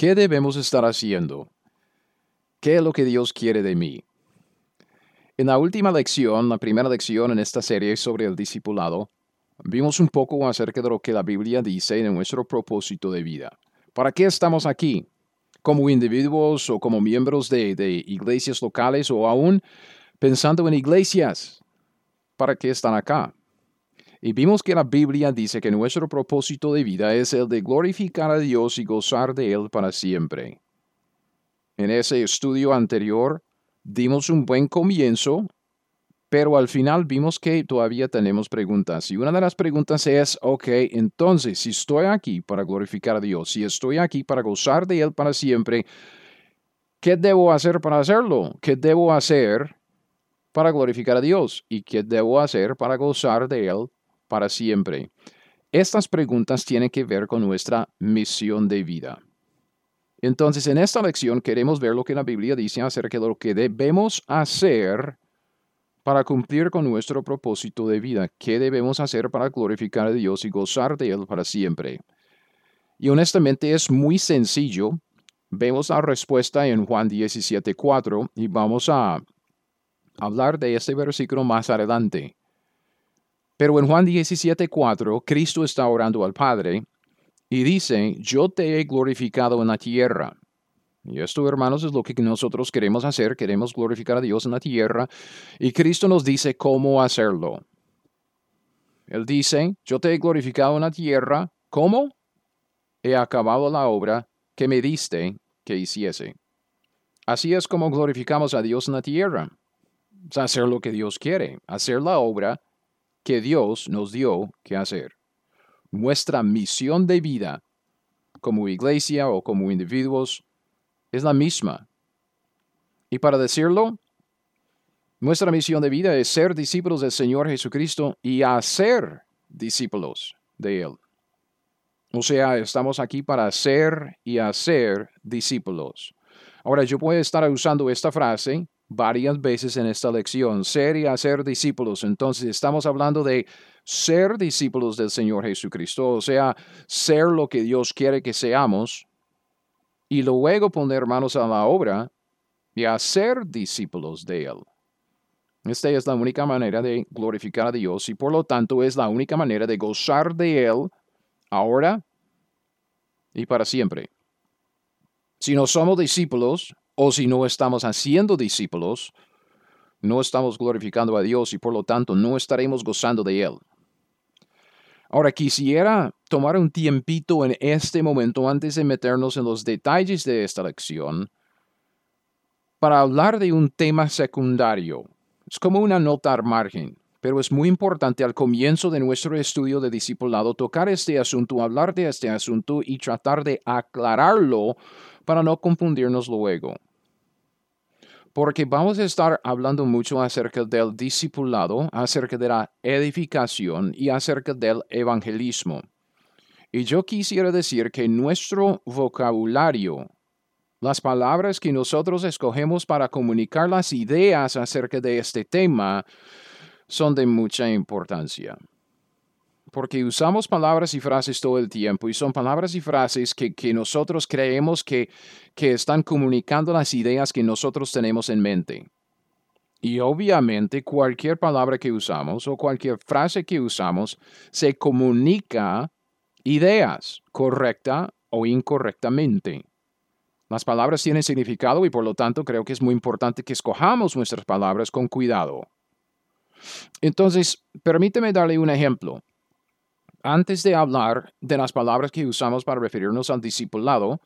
¿Qué debemos estar haciendo? ¿Qué es lo que Dios quiere de mí? En la última lección, la primera lección en esta serie sobre el discipulado, vimos un poco acerca de lo que la Biblia dice en nuestro propósito de vida. ¿Para qué estamos aquí? ¿Como individuos o como miembros de, de iglesias locales o aún pensando en iglesias? ¿Para qué están acá? Y vimos que la Biblia dice que nuestro propósito de vida es el de glorificar a Dios y gozar de Él para siempre. En ese estudio anterior dimos un buen comienzo, pero al final vimos que todavía tenemos preguntas. Y una de las preguntas es, ok, entonces, si estoy aquí para glorificar a Dios, si estoy aquí para gozar de Él para siempre, ¿qué debo hacer para hacerlo? ¿Qué debo hacer para glorificar a Dios? ¿Y qué debo hacer para gozar de Él para siempre? Estas preguntas tienen que ver con nuestra misión de vida. Entonces, en esta lección queremos ver lo que la Biblia dice acerca de lo que debemos hacer para cumplir con nuestro propósito de vida. ¿Qué debemos hacer para glorificar a Dios y gozar de Él para siempre? Y honestamente es muy sencillo. Vemos la respuesta en Juan 17.4 y vamos a hablar de este versículo más adelante. Pero en Juan 17:4, Cristo está orando al Padre y dice, yo te he glorificado en la tierra. Y esto, hermanos, es lo que nosotros queremos hacer. Queremos glorificar a Dios en la tierra. Y Cristo nos dice cómo hacerlo. Él dice, yo te he glorificado en la tierra. ¿Cómo? He acabado la obra que me diste que hiciese. Así es como glorificamos a Dios en la tierra. Es hacer lo que Dios quiere, hacer la obra que Dios nos dio que hacer. Nuestra misión de vida como iglesia o como individuos es la misma. Y para decirlo, nuestra misión de vida es ser discípulos del Señor Jesucristo y hacer discípulos de Él. O sea, estamos aquí para ser y hacer discípulos. Ahora, yo puedo estar usando esta frase varias veces en esta lección, ser y hacer discípulos. Entonces estamos hablando de ser discípulos del Señor Jesucristo, o sea, ser lo que Dios quiere que seamos, y luego poner manos a la obra y hacer discípulos de Él. Esta es la única manera de glorificar a Dios y por lo tanto es la única manera de gozar de Él ahora y para siempre. Si no somos discípulos, o si no estamos haciendo discípulos, no estamos glorificando a Dios y por lo tanto no estaremos gozando de Él. Ahora quisiera tomar un tiempito en este momento antes de meternos en los detalles de esta lección para hablar de un tema secundario. Es como una nota al margen, pero es muy importante al comienzo de nuestro estudio de discipulado tocar este asunto, hablar de este asunto y tratar de aclararlo para no confundirnos luego porque vamos a estar hablando mucho acerca del discipulado, acerca de la edificación y acerca del evangelismo. Y yo quisiera decir que nuestro vocabulario, las palabras que nosotros escogemos para comunicar las ideas acerca de este tema, son de mucha importancia porque usamos palabras y frases todo el tiempo y son palabras y frases que, nosotros creemos que, que están comunicando las ideas que nosotros tenemos en mente. Y obviamente cualquier palabra que usamos o cualquier frase que usamos se comunica ideas, correcta o incorrectamente. Las palabras tienen significado y por lo tanto creo que es muy importante que escojamos nuestras palabras con cuidado. Entonces, permíteme darle un ejemplo antes de hablar de las palabras que usamos para referirnos al discipulado,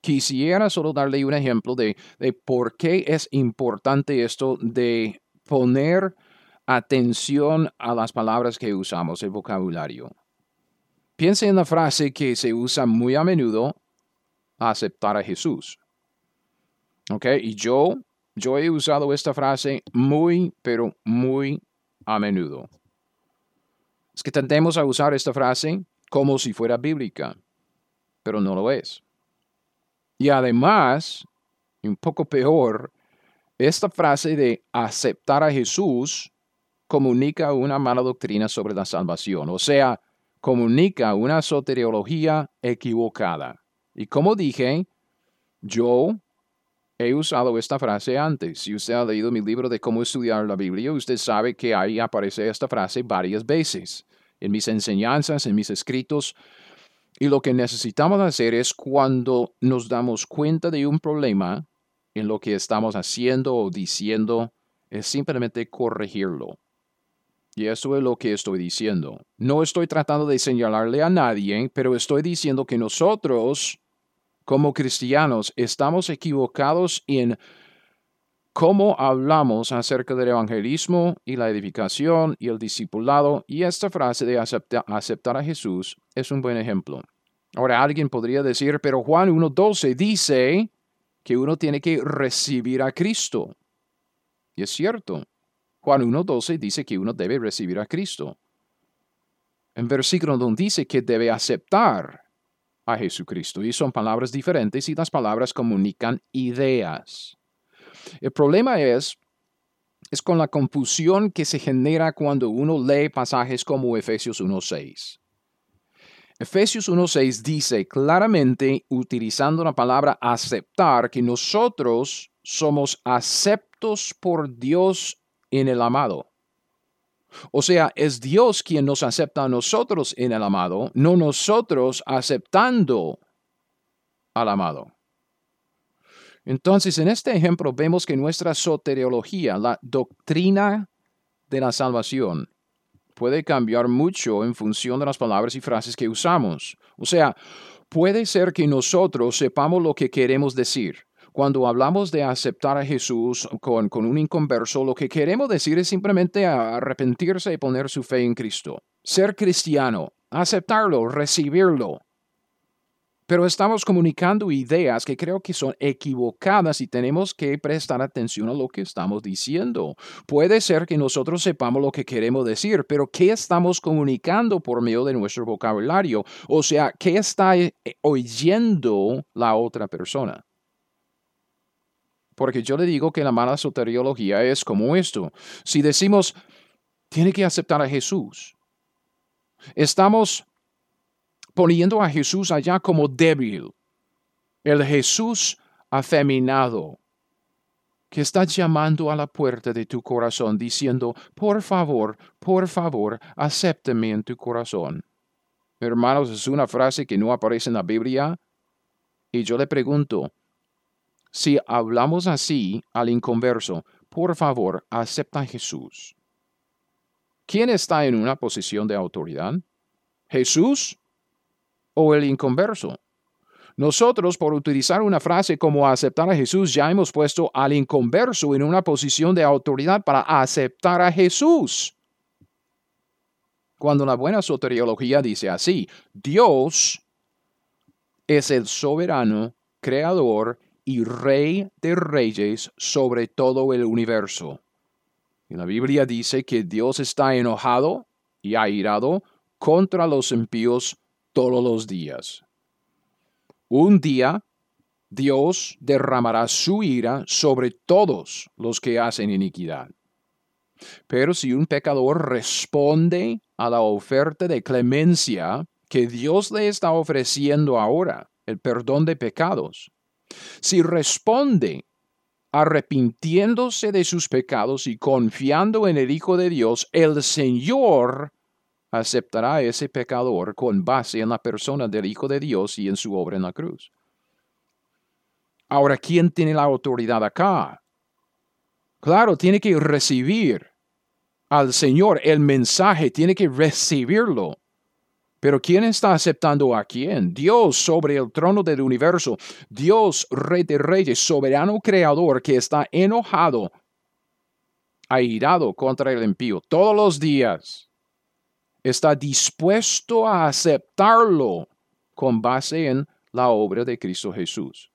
quisiera solo darle un ejemplo de, por qué es importante esto de poner atención a las palabras que usamos, el vocabulario. Piense en la frase que se usa muy a menudo aceptar a Jesús. ¿Ok? Y yo, yo he usado esta frase muy, pero muy a menudo. Es que tendemos a usar esta frase como si fuera bíblica, pero no lo es. Y además, un poco peor, esta frase de aceptar a Jesús comunica una mala doctrina sobre la salvación, o sea, comunica una soteriología equivocada. Y como dije, yo he usado esta frase antes. Si usted ha leído mi libro de cómo estudiar la Biblia, usted sabe que ahí aparece esta frase varias veces en mis enseñanzas, en mis escritos. Y lo que necesitamos hacer es cuando nos damos cuenta de un problema en lo que estamos haciendo o diciendo, es simplemente corregirlo. Y eso es lo que estoy diciendo. No estoy tratando de señalarle a nadie, pero estoy diciendo que nosotros, como cristianos, estamos equivocados en cómo hablamos acerca del evangelismo y la edificación y el discipulado. Y esta frase de aceptar a Jesús es un buen ejemplo. Ahora alguien podría decir, pero Juan 1.12 dice que uno tiene que recibir a Cristo. Y es cierto, Juan 1.12 dice que uno debe recibir a Cristo. En versículo donde dice que debe aceptar a Jesucristo. Y son palabras diferentes y las palabras comunican ideas. El problema es, es con la confusión que se genera cuando uno lee pasajes como Efesios 1.6. Efesios 1.6 dice claramente, utilizando la palabra aceptar, que nosotros somos aceptos por Dios en el amado. O sea, es Dios quien nos acepta a nosotros en el amado, no nosotros aceptando al amado. Entonces, en este ejemplo vemos que nuestra soteriología, la doctrina de la salvación, puede cambiar mucho en función de las palabras y frases que usamos. O sea, puede ser que nosotros sepamos lo que queremos decir, cuando hablamos de aceptar a Jesús con, un inconverso, lo que queremos decir es simplemente arrepentirse y poner su fe en Cristo. Ser cristiano, aceptarlo, recibirlo. Pero estamos comunicando ideas que creo que son equivocadas y tenemos que prestar atención a lo que estamos diciendo. Puede ser que nosotros sepamos lo que queremos decir, pero ¿qué estamos comunicando por medio de nuestro vocabulario? O sea, ¿qué está eh, oyendo la otra persona? Porque yo le digo que la mala soteriología es como esto. Si decimos, tiene que aceptar a Jesús, estamos poniendo a Jesús allá como débil, el Jesús afeminado, que está llamando a la puerta de tu corazón diciendo, por favor, por favor, acépteme en tu corazón. Hermanos, es una frase que no aparece en la Biblia. Y yo le pregunto, si hablamos así al inconverso, por favor, acepta a Jesús. ¿Quién está en una posición de autoridad? ¿Jesús o el inconverso? Nosotros, por utilizar una frase como aceptar a Jesús, ya hemos puesto al inconverso en una posición de autoridad para aceptar a Jesús. Cuando la buena soteriología dice así, Dios es el soberano, creador y rey de reyes sobre todo el universo. Y la Biblia dice que Dios está enojado y airado contra los impíos todos los días. Un día Dios derramará su ira sobre todos los que hacen iniquidad. Pero si un pecador responde a la oferta de clemencia que Dios le está ofreciendo ahora, el perdón de pecados, si responde arrepintiéndose de sus pecados y confiando en el Hijo de Dios, el Señor aceptará a ese pecador con base en la persona del Hijo de Dios y en su obra en la cruz. Ahora, ¿quién tiene la autoridad acá? Claro, tiene que recibir al Señor el mensaje, tiene que recibirlo. Pero ¿quién está aceptando a quién? Dios sobre el trono del universo, Dios rey de reyes, soberano creador que está enojado, airado contra el impío todos los días. Está dispuesto a aceptarlo con base en la obra de Cristo Jesús.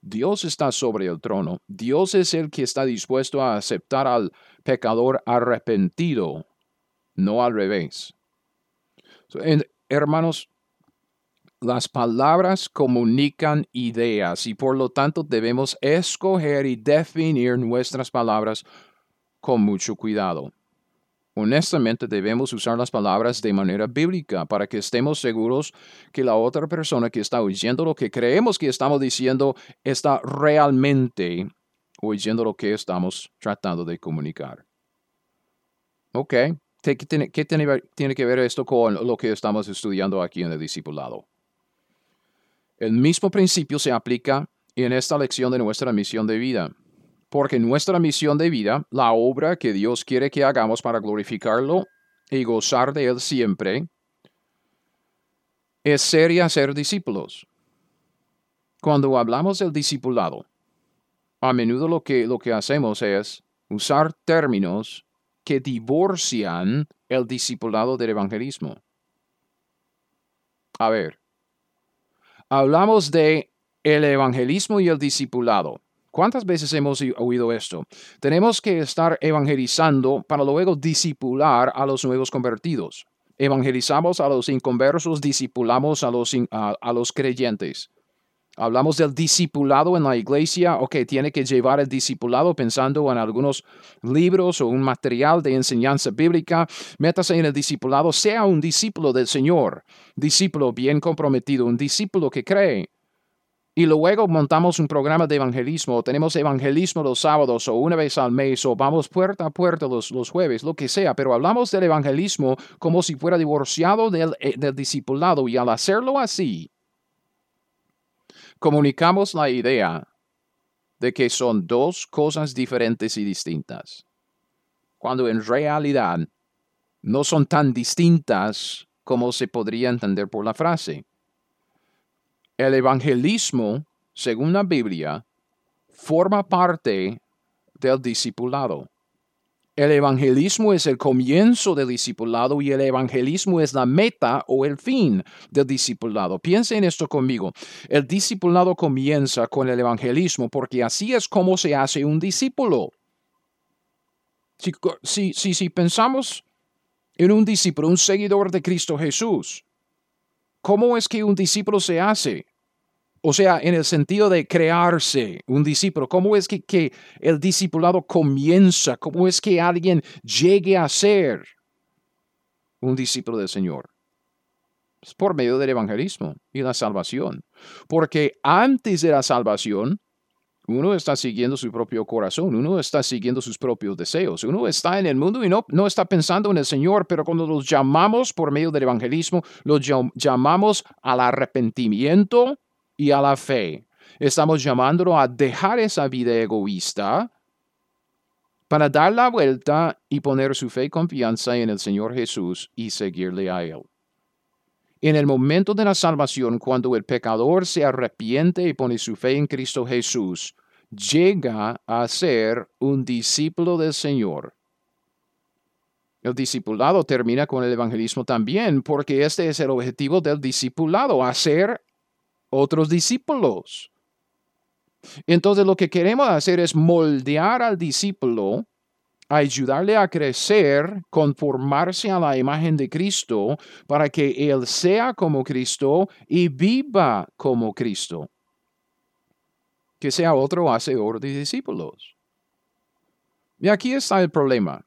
Dios está sobre el trono. Dios es el que está dispuesto a aceptar al pecador arrepentido, no al revés. hermanos, las palabras comunican ideas y por lo tanto debemos escoger y definir nuestras palabras con mucho cuidado. Honestamente debemos usar las palabras de manera bíblica para que estemos seguros que la otra persona que está oyendo lo que creemos que estamos diciendo está realmente oyendo lo que estamos tratando de comunicar. Ok, ¿qué tiene, tiene que ver esto con lo que estamos estudiando aquí en el discipulado? El mismo principio se aplica en esta lección de nuestra misión de vida. Porque nuestra misión de vida, la obra que Dios quiere que hagamos para glorificarlo y gozar de Él siempre, es ser y hacer discípulos. Cuando hablamos del discipulado, a menudo lo que, lo que hacemos es usar términos que divorcian el discipulado del evangelismo. A ver, hablamos de el evangelismo y el discipulado. ¿Cuántas veces hemos oído esto? Tenemos que estar evangelizando para luego discipular a los nuevos convertidos. Evangelizamos a los inconversos, discipulamos a los, a, los creyentes. Hablamos del discipulado en la iglesia, ok, tiene que llevar el discipulado pensando en algunos libros o un material de enseñanza bíblica. Métase en el discipulado, sea un discípulo del Señor, discípulo bien comprometido, un discípulo que cree y luego montamos un programa de evangelismo, tenemos evangelismo los sábados o una vez al mes o vamos puerta a puerta los, los jueves, lo que sea, pero hablamos del evangelismo como si fuera divorciado del, eh, del discipulado. Y al hacerlo así, comunicamos la idea de que son dos cosas diferentes y distintas, cuando en realidad no son tan distintas como se podría entender por la frase. El evangelismo, según la Biblia, forma parte del discipulado. El evangelismo es el comienzo del discipulado y el evangelismo es la meta o el fin del discipulado. Piensen en esto conmigo. El discipulado comienza con el evangelismo porque así es como se hace un discípulo. Si, si, si pensamos en un discípulo, un seguidor de Cristo Jesús, ¿cómo es que un discípulo se hace? O sea, en el sentido de crearse un discípulo, ¿cómo es que, el discipulado comienza? ¿Cómo es que alguien llegue a ser un discípulo del Señor? Es por medio del evangelismo y la salvación. Porque antes de la salvación, uno está siguiendo su propio corazón, uno está siguiendo sus propios deseos, uno está en el mundo y no, no está pensando en el Señor, pero cuando los llamamos por medio del evangelismo, los llamamos al arrepentimiento y a la fe. Estamos llamándolo a dejar esa vida egoísta para dar la vuelta y poner su fe y confianza en el Señor Jesús y seguirle a Él. En el momento de la salvación, cuando el pecador se arrepiente y pone su fe en Cristo Jesús, llega a ser un discípulo del Señor. El discipulado termina con el evangelismo también, porque este es el objetivo del discipulado, hacer otros discípulos. Entonces lo que queremos hacer es moldear al discípulo, ayudarle a crecer, conformarse a la imagen de Cristo, para que él sea como Cristo y viva como Cristo. Que sea otro hacedor de discípulos. Y aquí está el problema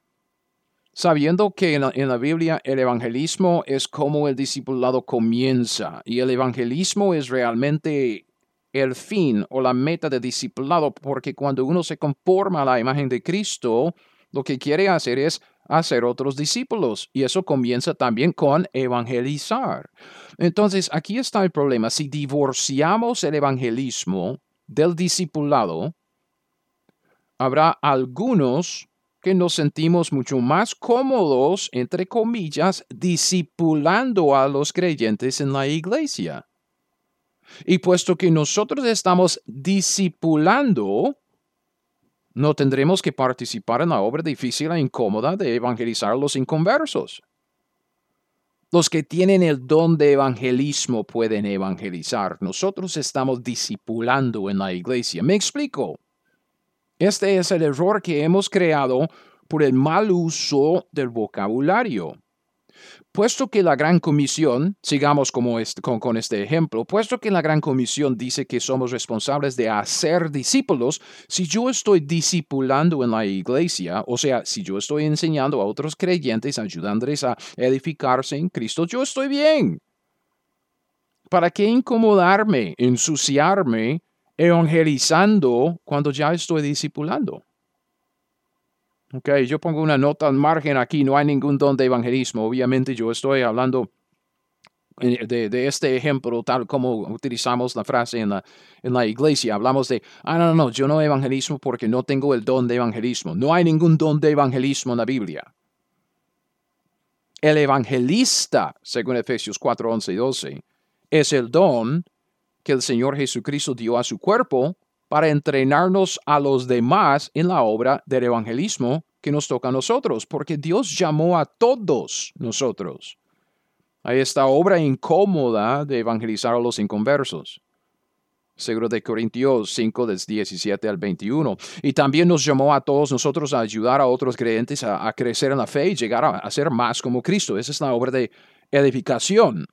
sabiendo que en la, Biblia el evangelismo es como el discipulado comienza y el evangelismo es realmente el fin o la meta del discipulado, porque cuando uno se conforma a la imagen de Cristo, lo que quiere hacer es hacer otros discípulos y eso comienza también con evangelizar. Entonces, aquí está el problema. Si divorciamos el evangelismo del discipulado, habrá algunos que nos sentimos mucho más cómodos, entre comillas, discipulando a los creyentes en la iglesia. Y puesto que nosotros estamos discipulando, no tendremos que participar en la obra difícil e incómoda de evangelizar a los inconversos. Los que tienen el don de evangelismo pueden evangelizar. Nosotros estamos discipulando en la iglesia. Me explico. Este es el error que hemos creado por el mal uso del vocabulario. Puesto que la Gran Comisión, sigamos este, con, este ejemplo, puesto que la Gran Comisión dice que somos responsables de hacer discípulos, si yo estoy discipulando en la iglesia, o sea, si yo estoy enseñando a otros creyentes, ayudándoles a edificarse en Cristo, yo estoy bien. ¿Para qué incomodarme, ensuciarme, evangelizando cuando ya estoy discipulando? Ok, yo pongo una nota al margen aquí, no hay ningún don de evangelismo. Obviamente yo estoy hablando eh, de, este ejemplo, tal como utilizamos la frase en la, en la iglesia. Hablamos de, ah, no, no, no, yo no evangelismo porque no tengo el don de evangelismo. No hay ningún don de evangelismo en la Biblia. El evangelista, según Efesios 4, 11 y 12, es el don que el Señor Jesucristo dio a su cuerpo para entrenarnos a los demás en la obra del evangelismo que nos toca a nosotros, porque Dios llamó a todos nosotros a esta obra incómoda de evangelizar a los inconversos. Seguro de Corintios 5, del 17 al 21. Y también nos llamó a todos nosotros a ayudar a otros creyentes a, crecer en la fe y llegar a, a ser más como Cristo. Esa es la obra de edificación.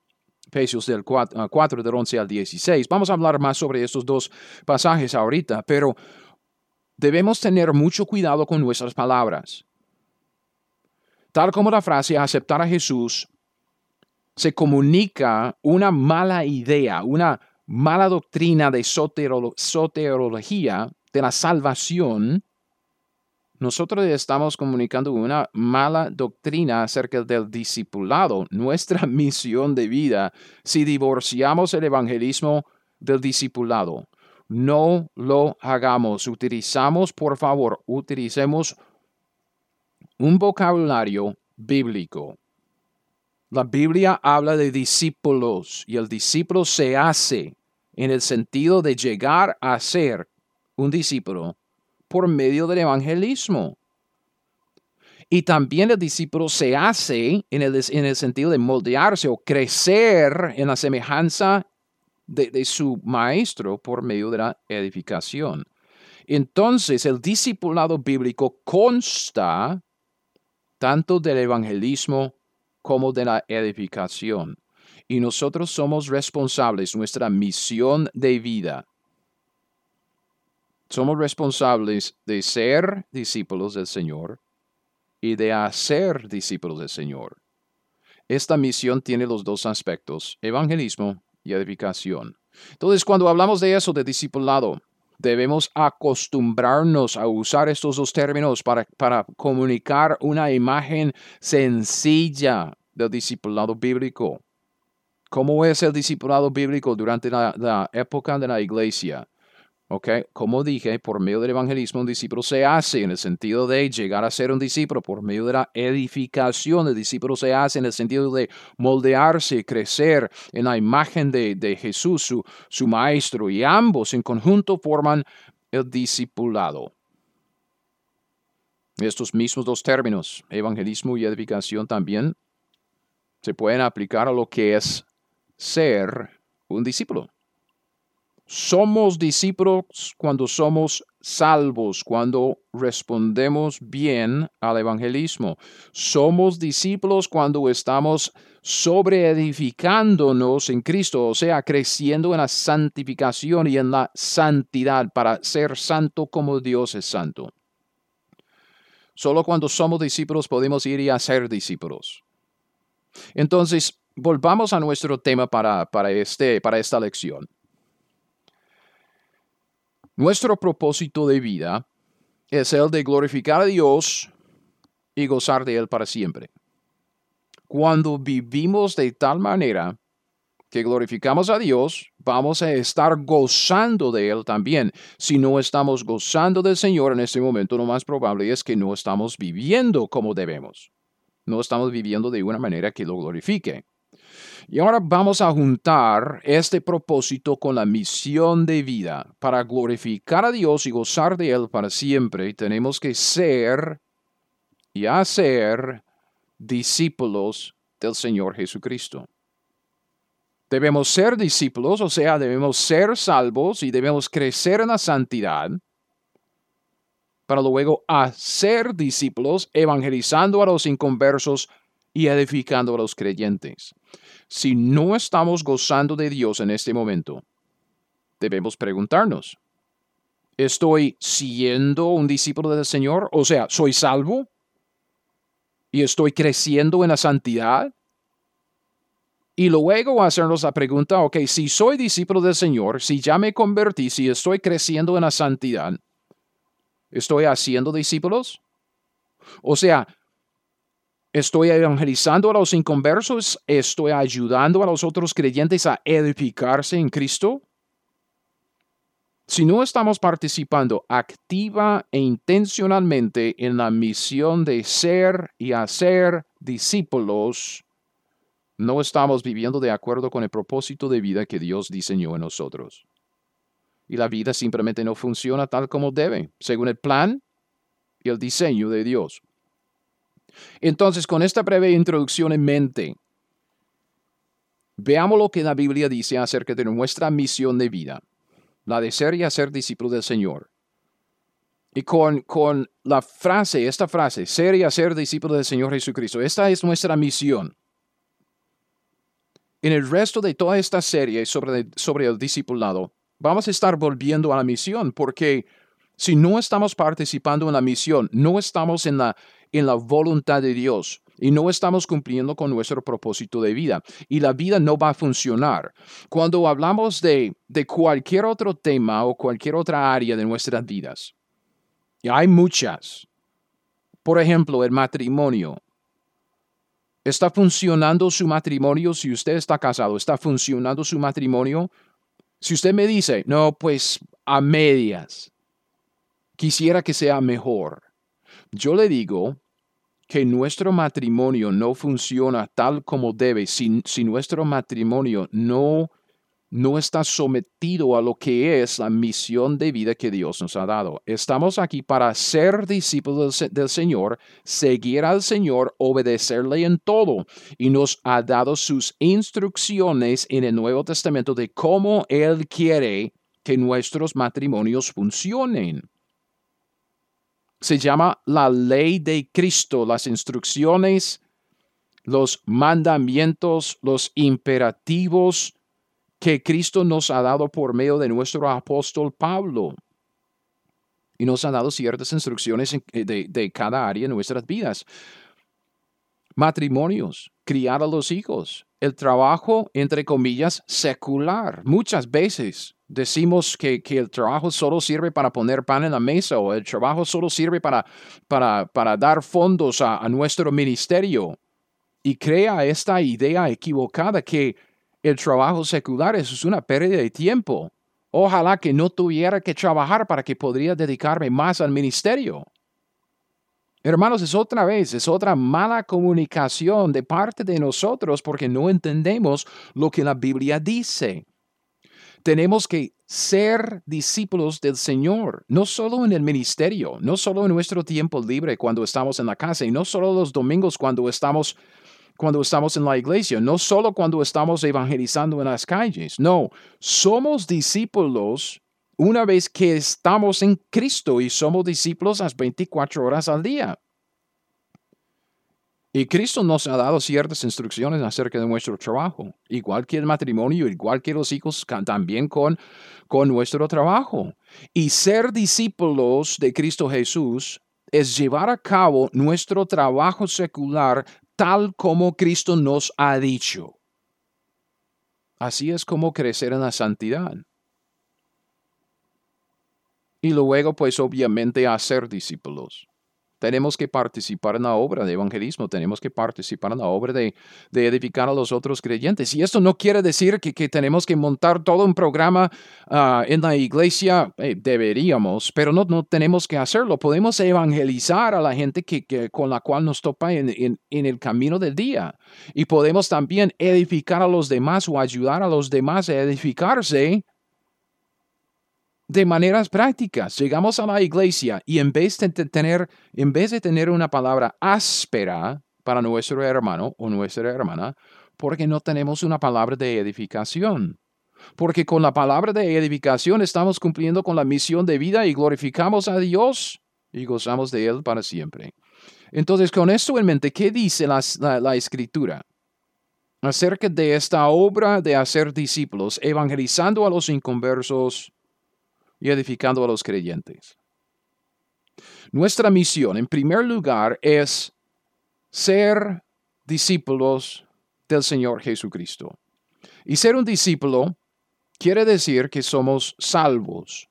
Efesios del 4, 4 del 11 al 16. Vamos a hablar más sobre estos dos pasajes ahorita, pero debemos tener mucho cuidado con nuestras palabras. Tal como la frase aceptar a Jesús se comunica una mala idea, una mala doctrina de soterología de la salvación, nosotros estamos comunicando una mala doctrina acerca del discipulado, nuestra misión de vida, si divorciamos el evangelismo del discipulado. No lo hagamos. Utilizamos, por favor, utilicemos un vocabulario bíblico. La Biblia habla de discípulos y el discípulo se hace en el sentido de llegar a ser un discípulo por medio del evangelismo. Y también el discípulo se hace en el, en el sentido de moldearse o crecer en la semejanza de, de su maestro por medio de la edificación. Entonces, el discipulado bíblico consta tanto del evangelismo como de la edificación. Y nosotros somos responsables, nuestra misión de vida somos responsables de ser discípulos del Señor y de hacer discípulos del Señor. Esta misión tiene los dos aspectos, evangelismo y edificación. Entonces, cuando hablamos de eso, de discipulado, debemos acostumbrarnos a usar estos dos términos para, para comunicar una imagen sencilla del discipulado bíblico. ¿Cómo es el discipulado bíblico durante la, la época de la iglesia? Como dije, por medio del evangelismo un discípulo se hace en el sentido de llegar a ser un discípulo, por medio de la edificación el discípulo se hace en el sentido de moldearse, crecer en la imagen de, Jesús, su, su maestro, y ambos en conjunto forman el discipulado. Estos mismos dos términos, evangelismo y edificación, también se pueden aplicar a lo que es ser un discípulo. Somos discípulos cuando somos salvos, cuando respondemos bien al evangelismo. Somos discípulos cuando estamos sobreedificándonos en Cristo, o sea, creciendo en la santificación y en la santidad para ser santo como Dios es santo. Solo cuando somos discípulos podemos ir y hacer discípulos. Entonces, volvamos a nuestro tema para, para, este, para esta lección. Nuestro propósito de vida es el de glorificar a Dios y gozar de Él para siempre. Cuando vivimos de tal manera que glorificamos a Dios, vamos a estar gozando de Él también. Si no estamos gozando del Señor en este momento, lo más probable es que no estamos viviendo como debemos. No estamos viviendo de una manera que lo glorifique. Y ahora vamos a juntar este propósito con la misión de vida. Para glorificar a Dios y gozar de Él para siempre, tenemos que ser y hacer discípulos del Señor Jesucristo. Debemos ser discípulos, o sea, debemos ser salvos y debemos crecer en la santidad para luego hacer discípulos, evangelizando a los inconversos y edificando a los creyentes. Si no estamos gozando de Dios en este momento, debemos preguntarnos, ¿estoy siendo un discípulo del Señor? O sea, ¿soy salvo? ¿Y estoy creciendo en la santidad? Y luego hacernos la pregunta, ok, si soy discípulo del Señor, si ya me convertí, si estoy creciendo en la santidad, ¿estoy haciendo discípulos? O sea, ¿estoy evangelizando a los inconversos? ¿Estoy ayudando a los otros creyentes a edificarse en Cristo? Si no estamos participando activa e intencionalmente en la misión de ser y hacer discípulos, no estamos viviendo de acuerdo con el propósito de vida que Dios diseñó en nosotros. Y la vida simplemente no funciona tal como debe, según el plan y el diseño de Dios. Entonces, con esta breve introducción en mente, veamos lo que la Biblia dice acerca de nuestra misión de vida, la de ser y hacer discípulos del Señor. Y con, con la frase, esta frase, ser y hacer discípulos del Señor Jesucristo, esta es nuestra misión. En el resto de toda esta serie sobre, sobre el discipulado, vamos a estar volviendo a la misión, porque si no estamos participando en la misión, no estamos en la, en la voluntad de Dios y no estamos cumpliendo con nuestro propósito de vida y la vida no va a funcionar. Cuando hablamos de, de cualquier otro tema o cualquier otra área de nuestras vidas, y hay muchas, por ejemplo, el matrimonio, ¿Está funcionando su matrimonio si usted está casado? ¿Está funcionando su matrimonio? Si usted me dice, no, pues a medias, quisiera que sea mejor. Yo le digo que nuestro matrimonio no funciona tal como debe si, si nuestro matrimonio no no está sometido a lo que es la misión de vida que Dios nos ha dado. Estamos aquí para ser discípulos del Señor, seguir al Señor, obedecerle en todo. Y nos ha dado sus instrucciones en el Nuevo Testamento de cómo Él quiere que nuestros matrimonios funcionen. Se llama la ley de Cristo, las instrucciones, los mandamientos, los imperativos, que Cristo nos ha dado por medio de nuestro apóstol Pablo. Y nos ha dado ciertas instrucciones eh, de, cada área de nuestras vidas. Matrimonios, criar a los hijos, el trabajo, entre comillas, secular. Muchas veces decimos que, el trabajo solo sirve para poner pan en la mesa o el trabajo solo sirve para, para, para dar fondos a, a, nuestro ministerio. Y crea esta idea equivocada que el trabajo secular es una pérdida de tiempo. Ojalá que no tuviera que trabajar para que podría dedicarme más al ministerio. Hermanos, es otra vez, es otra mala comunicación de parte de nosotros porque no entendemos lo que la Biblia dice. Tenemos que ser discípulos del Señor, no solo en el ministerio, no solo en nuestro tiempo libre cuando estamos en la casa y no solo los domingos cuando estamos cuando estamos en la iglesia, no solo cuando estamos evangelizando en las calles, no, somos discípulos una vez que estamos en Cristo y somos discípulos las 24 horas al día. Y Cristo nos ha dado ciertas instrucciones acerca de nuestro trabajo, igual que el matrimonio, igual que los hijos, también con, con nuestro trabajo. Y ser discípulos de Cristo Jesús es llevar a cabo nuestro trabajo secular tal como Cristo nos ha dicho. Así es como crecer en la santidad. Y luego, pues obviamente, hacer discípulos. Tenemos que participar en la obra de evangelismo, tenemos que participar en la obra de, edificar a los otros creyentes. Y esto no quiere decir que, tenemos que montar todo un programa ah, en la iglesia, eh, deberíamos, pero no, no tenemos que hacerlo. Podemos evangelizar a la gente que, con la cual nos topa en, en el camino del día. Y podemos también edificar a los demás o ayudar a los demás a edificarse de maneras prácticas. Llegamos a la iglesia y en vez de tener, en vez de tener una palabra áspera para nuestro hermano o nuestra hermana porque no tenemos una palabra de edificación. Porque con la palabra de edificación estamos cumpliendo con la misión de vida y glorificamos a Dios y gozamos de Él para siempre. Entonces, con esto en mente, ¿qué dice la, la escritura? acerca de esta obra de hacer discípulos, evangelizando a los inconversos y edificando a los creyentes. Nuestra misión, en primer lugar, es ser discípulos del Señor Jesucristo. Y ser un discípulo quiere decir que somos salvos.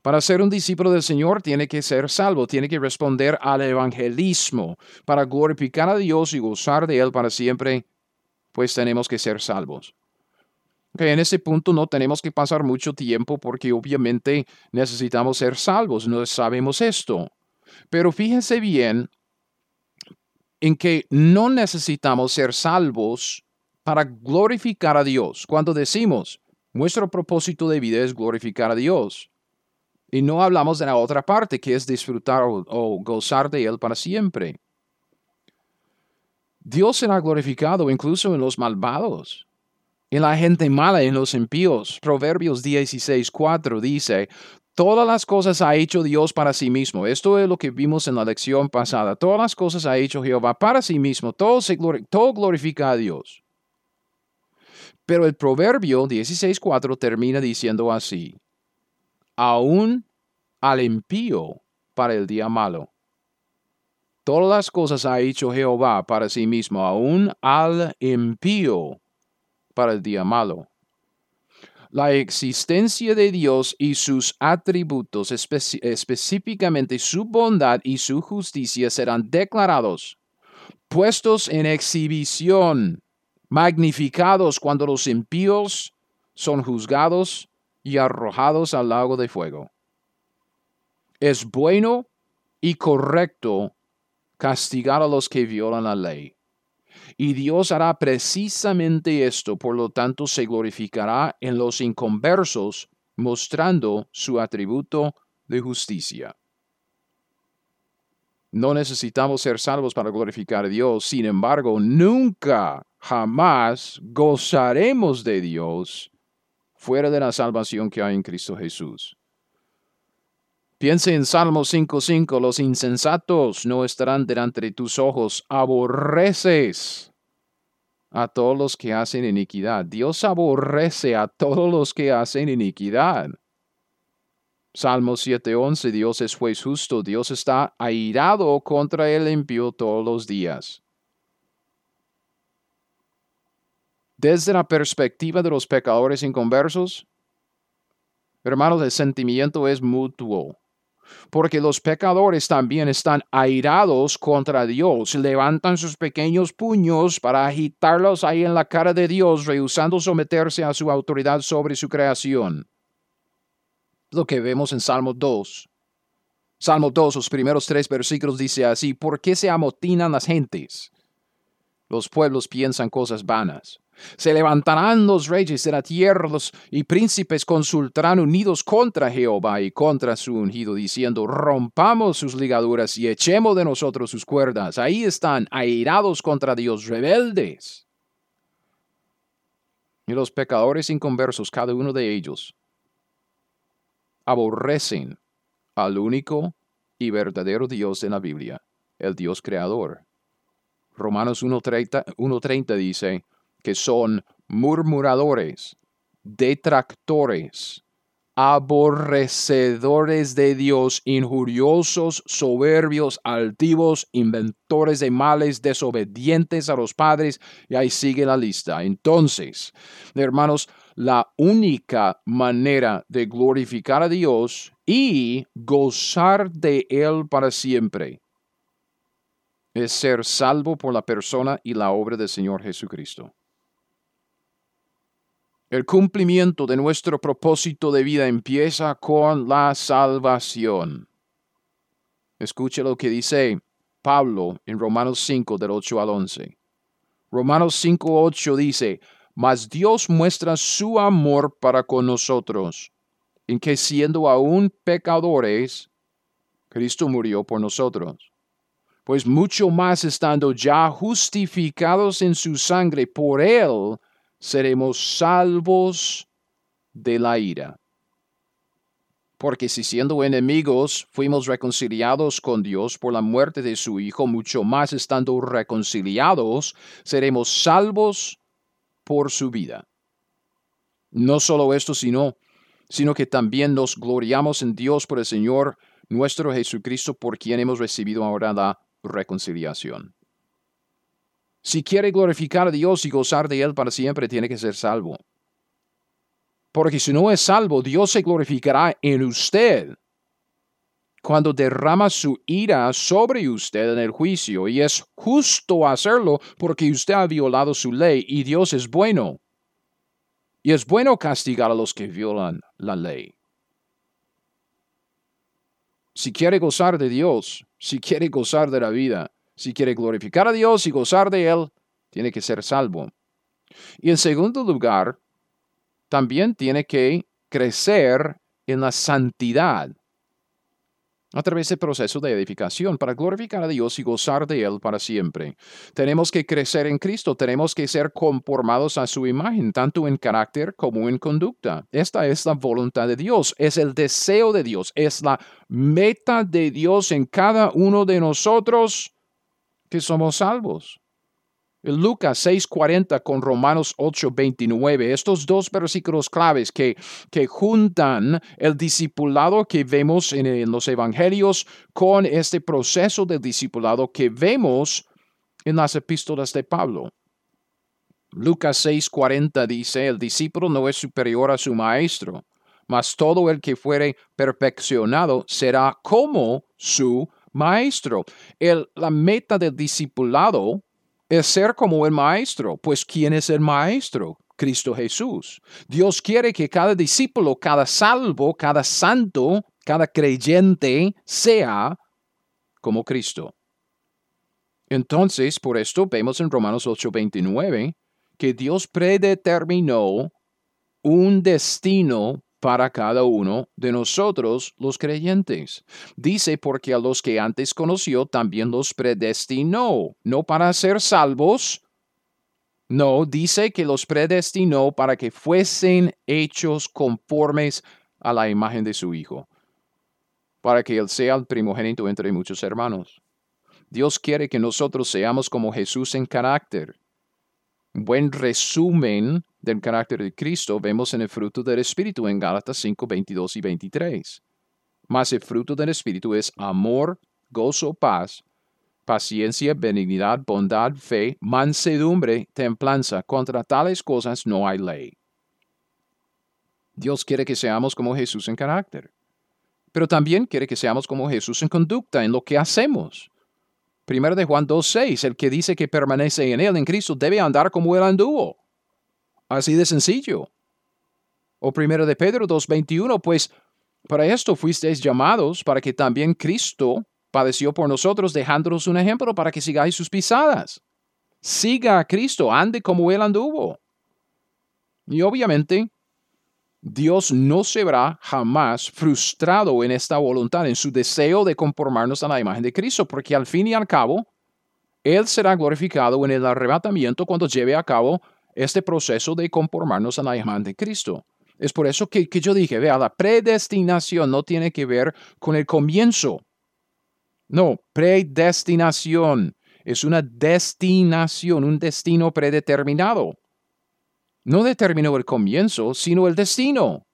Para ser un discípulo del Señor tiene que ser salvo, tiene que responder al evangelismo para glorificar a Dios y gozar de Él para siempre, pues tenemos que ser salvos. En ese punto no tenemos que pasar mucho tiempo porque obviamente necesitamos ser salvos, no sabemos esto. Pero fíjense bien en que no necesitamos ser salvos para glorificar a Dios. Cuando decimos, nuestro propósito de vida es glorificar a Dios. Y no hablamos de la otra parte, que es disfrutar o, gozar de Él para siempre. Dios será glorificado incluso en los malvados, en la gente mala, en los impíos. Proverbios 16.4 dice, Todas las cosas ha hecho Dios para sí mismo. Esto es lo que vimos en la lección pasada. Todas las cosas ha hecho Jehová para sí mismo. Todo, se todo glorifica a Dios. Pero el proverbio 16.4 termina diciendo así. Aún al impío para el día malo. Todas las cosas ha hecho Jehová para sí mismo, aún al impío para el día malo la existencia de Dios y sus atributos, específicamente su bondad y su justicia, serán declarados, puestos en exhibición, magnificados cuando los impíos son juzgados y arrojados al lago de fuego. Es bueno y correcto castigar a los que violan la ley y Dios hará precisamente esto, por lo tanto se glorificará en los inconversos, mostrando su atributo de justicia. No necesitamos ser salvos para glorificar a Dios, sin embargo, nunca, jamás gozaremos de Dios fuera de la salvación que hay en Cristo Jesús. Piense en Salmo 5.5, los insensatos no estarán delante de tus ojos, aborreces a todos los que hacen iniquidad. Dios aborrece a todos los que hacen iniquidad. Salmo 7.11, Dios es juez justo, Dios está airado contra el impío todos los días. Desde la perspectiva de los pecadores inconversos, hermanos, el sentimiento es mutuo porque los pecadores también están airados contra Dios, levantan sus pequeños puños para agitarlos ahí en la cara de Dios, rehusando someterse a su autoridad sobre su creación. Lo que vemos en Salmo 2. Salmo 2, los primeros tres versículos dice así, ¿por qué se amotinan las gentes? Los pueblos piensan cosas vanas. Se levantarán los reyes de la tierra los, y príncipes consultarán unidos contra Jehová y contra su ungido, diciendo, rompamos sus ligaduras y echemos de nosotros sus cuerdas. Ahí están, airados contra Dios, rebeldes. Y los pecadores inconversos, cada uno de ellos, aborrecen al único y verdadero Dios de la Biblia, el Dios creador. Romanos 1.30 dice, que son murmuradores, detractores, aborrecedores de Dios, injuriosos, soberbios, altivos, inventores de males, desobedientes a los padres, y ahí sigue la lista. Entonces, hermanos, la única manera de glorificar a Dios y gozar de Él para siempre es ser salvo por la persona y la obra del Señor Jesucristo. El cumplimiento de nuestro propósito de vida empieza con la salvación. Escuche lo que dice Pablo en Romanos 5 del 8 al 11. Romanos 5, 8 dice, Mas Dios muestra su amor para con nosotros, en que siendo aún pecadores, Cristo murió por nosotros. pues mucho más estando ya justificados en su sangre por él, seremos salvos de la ira. Porque si siendo enemigos fuimos reconciliados con Dios por la muerte de su Hijo, mucho más estando reconciliados, seremos salvos por su vida. No solo esto, sino, sino que también nos gloriamos en Dios por el Señor nuestro Jesucristo, por quien hemos recibido ahora la reconciliación. Si quiere glorificar a Dios y gozar de Él para siempre, tiene que ser salvo. Porque si no es salvo, Dios se glorificará en usted cuando derrama su ira sobre usted en el juicio. Y es justo hacerlo porque usted ha violado su ley y Dios es bueno. Y es bueno castigar a los que violan la ley. Si quiere gozar de Dios, si quiere gozar de la vida, si quiere glorificar a Dios y gozar de Él, tiene que ser salvo. Y en segundo lugar, también tiene que crecer en la santidad a través del proceso de edificación para glorificar a Dios y gozar de Él para siempre. Tenemos que crecer en Cristo, tenemos que ser conformados a su imagen, tanto en carácter como en conducta. Esta es la voluntad de Dios, es el deseo de Dios, es la meta de Dios en cada uno de nosotros que somos salvos. Lucas 6:40 con Romanos 8:29, estos dos versículos claves que, que juntan el discipulado que vemos en, los evangelios con este proceso de discipulado que vemos en las epístolas de Pablo. Lucas 6:40 dice, el discípulo no es superior a su maestro, mas todo el que fuere perfeccionado será como su maestro. El, la meta del discipulado es ser como el maestro. Pues ¿quién es el maestro? Cristo Jesús. Dios quiere que cada discípulo, cada salvo, cada santo, cada creyente sea como Cristo. Entonces, por esto vemos en Romanos 8:29 que Dios predeterminó un destino para cada uno de nosotros los creyentes. Dice, porque a los que antes conoció también los predestinó, no para ser salvos, no, dice que los predestinó para que fuesen hechos conformes a la imagen de su Hijo, para que Él sea el primogénito entre muchos hermanos. Dios quiere que nosotros seamos como Jesús en carácter. buen resumen del carácter de Cristo vemos en el fruto del Espíritu en Gálatas 5, 22 y 23. Mas el fruto del Espíritu es amor, gozo, paz, paciencia, benignidad, bondad, fe, mansedumbre, templanza. Contra tales cosas no hay ley. Dios quiere que seamos como Jesús en carácter, pero también quiere que seamos como Jesús en conducta, en lo que hacemos. Primero de Juan 2.6, el que dice que permanece en él, en Cristo, debe andar como él anduvo. Así de sencillo. O primero de Pedro 2.21, pues para esto fuisteis llamados, para que también Cristo padeció por nosotros, dejándonos un ejemplo para que sigáis sus pisadas. Siga a Cristo, ande como Él anduvo. Y obviamente, Dios no se verá jamás frustrado en esta voluntad, en su deseo de conformarnos a la imagen de Cristo, porque al fin y al cabo, Él será glorificado en el arrebatamiento cuando lleve a cabo este proceso de conformarnos a la imagen de Cristo. Es por eso que, yo dije, vea, la predestinación no tiene que ver con el comienzo. No, predestinación es una destinación, un destino predeterminado. No determinó el comienzo, sino el destino.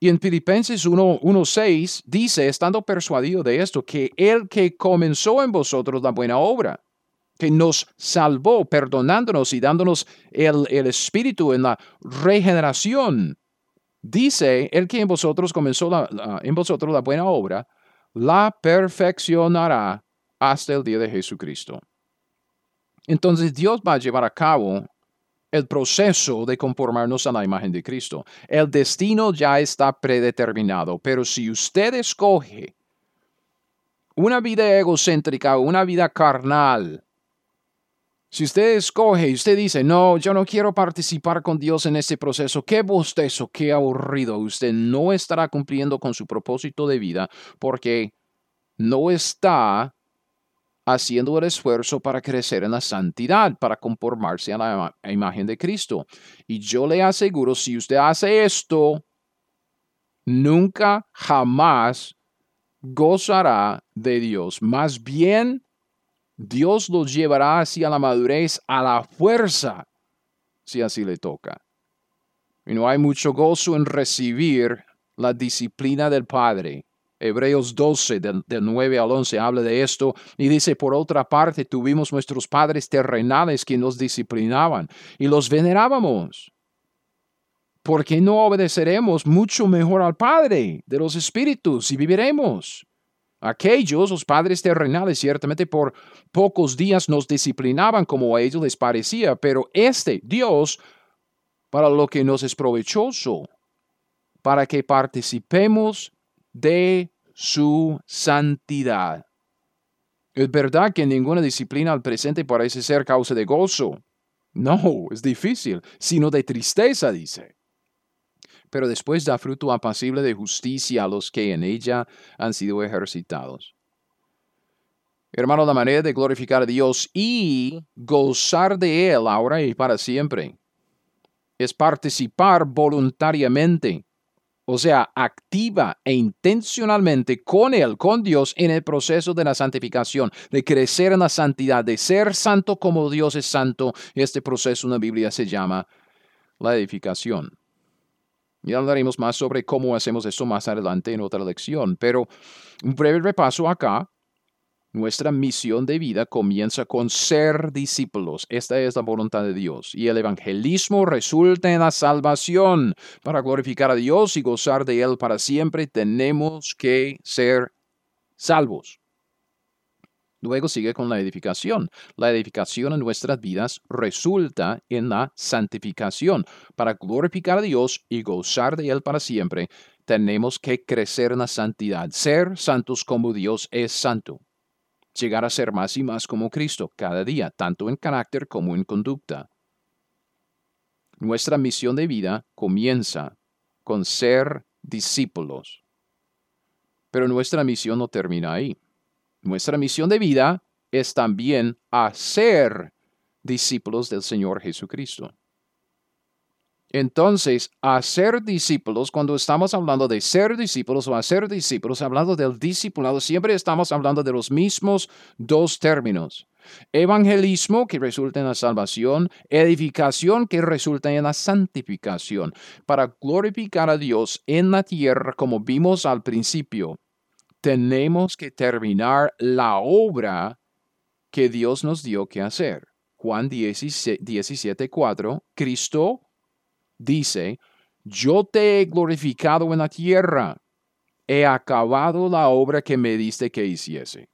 Y en Filipenses 1.6 dice, estando persuadido de esto, que el que comenzó en vosotros la buena obra, que nos salvó perdonándonos y dándonos el, Espíritu en la regeneración. Dice, el que en vosotros comenzó la, en vosotros la buena obra, la perfeccionará hasta el día de Jesucristo. Entonces Dios va a llevar a cabo el proceso de conformarnos a la imagen de Cristo. El destino ya está predeterminado, pero si usted escoge una vida egocéntrica, una vida carnal, si usted escoge y usted dice, no, yo no quiero participar con Dios en este proceso, qué bostezo, qué aburrido, usted no estará cumpliendo con su propósito de vida porque no está haciendo el esfuerzo para crecer en la santidad, para conformarse a la imagen de Cristo. Y yo le aseguro, si usted hace esto, nunca, jamás gozará de Dios. Más bien, Dios lo llevará hacia la madurez a la fuerza, si así le toca. Y no hay mucho gozo en recibir la disciplina del Padre. Hebreos 12, del, 9 al 11, habla de esto y dice, por otra parte, tuvimos nuestros padres terrenales que nos disciplinaban y los venerábamos. ¿Por qué no obedeceremos mucho mejor al Padre de los Espíritus y viviremos? Aquellos, los padres terrenales, ciertamente por pocos días nos disciplinaban como a ellos les parecía, pero este Dios, para lo que nos es provechoso, para que participemos de su santidad. Es verdad que ninguna disciplina al presente parece ser causa de gozo. No, es difícil, sino de tristeza, dice pero después da fruto apacible de justicia a los que en ella han sido ejercitados. Hermano, la manera de glorificar a Dios y gozar de Él ahora y para siempre es participar voluntariamente, o sea, activa e intencionalmente con Él, con Dios, en el proceso de la santificación, de crecer en la santidad, de ser santo como Dios es santo. Este proceso en la Biblia se llama la edificación. Ya hablaremos más sobre cómo hacemos esto más adelante en otra lección, pero un breve repaso acá. Nuestra misión de vida comienza con ser discípulos. Esta es la voluntad de Dios. Y el evangelismo resulta en la salvación. Para glorificar a Dios y gozar de Él para siempre, tenemos que ser salvos. Luego sigue con la edificación. La edificación en nuestras vidas resulta en la santificación. Para glorificar a Dios y gozar de Él para siempre, tenemos que crecer en la santidad, ser santos como Dios es santo. Llegar a ser más y más como Cristo cada día, tanto en carácter como en conducta. Nuestra misión de vida comienza con ser discípulos. Pero nuestra misión no termina ahí. Nuestra misión de vida es también hacer discípulos del Señor Jesucristo. Entonces, hacer discípulos, cuando estamos hablando de ser discípulos o hacer discípulos, hablando del discipulado, siempre estamos hablando de los mismos dos términos. Evangelismo que resulta en la salvación, edificación que resulta en la santificación, para glorificar a Dios en la tierra como vimos al principio tenemos que terminar la obra que Dios nos dio que hacer. Juan 17, 4, Cristo dice, yo te he glorificado en la tierra, he acabado la obra que me diste que hiciese.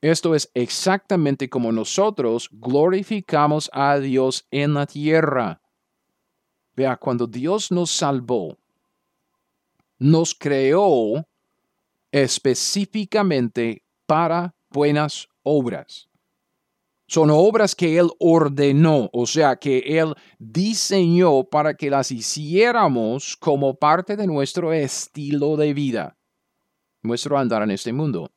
Esto es exactamente como nosotros glorificamos a Dios en la tierra. Vea, cuando Dios nos salvó, nos creó específicamente para buenas obras. Son obras que Él ordenó, o sea, que Él diseñó para que las hiciéramos como parte de nuestro estilo de vida, nuestro andar en este mundo.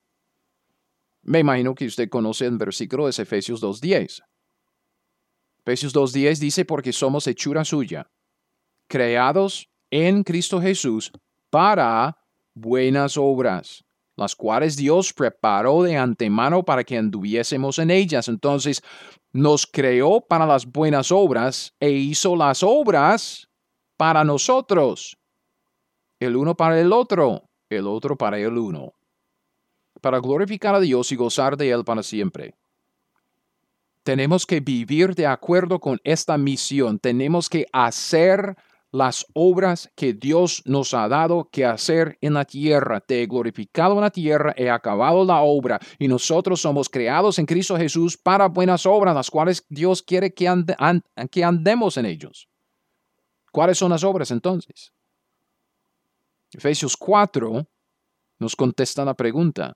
Me imagino que usted conoce el versículo de Efesios 2.10. Efesios 2.10 dice, porque somos hechura suya, creados en Cristo Jesús para buenas obras, las cuales Dios preparó de antemano para que anduviésemos en ellas. Entonces, nos creó para las buenas obras e hizo las obras para nosotros. El uno para el otro, el otro para el uno. Para glorificar a Dios y gozar de Él para siempre. Tenemos que vivir de acuerdo con esta misión. Tenemos que hacer las obras que Dios nos ha dado que hacer en la tierra. Te he glorificado en la tierra, he acabado la obra y nosotros somos creados en Cristo Jesús para buenas obras, las cuales Dios quiere que, andemos en ellos. ¿Cuáles son las obras entonces? Efesios 4 nos contesta la pregunta.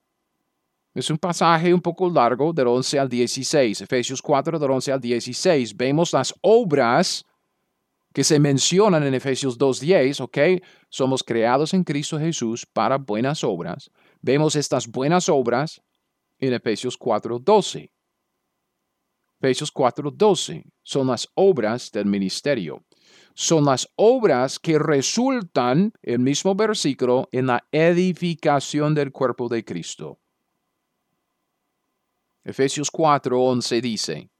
Es un pasaje un poco largo, del 11 al 16. Efesios 4, del 11 al 16. Vemos las obras que se mencionan en Efesios 2.10, ¿ok? Somos creados en Cristo Jesús para buenas obras. Vemos estas buenas obras en Efesios 4:12. Efesios 4:12 son las obras del ministerio. Son las obras que resultan, el mismo versículo, en la edificación del cuerpo de Cristo. Efesios 4:11 dice,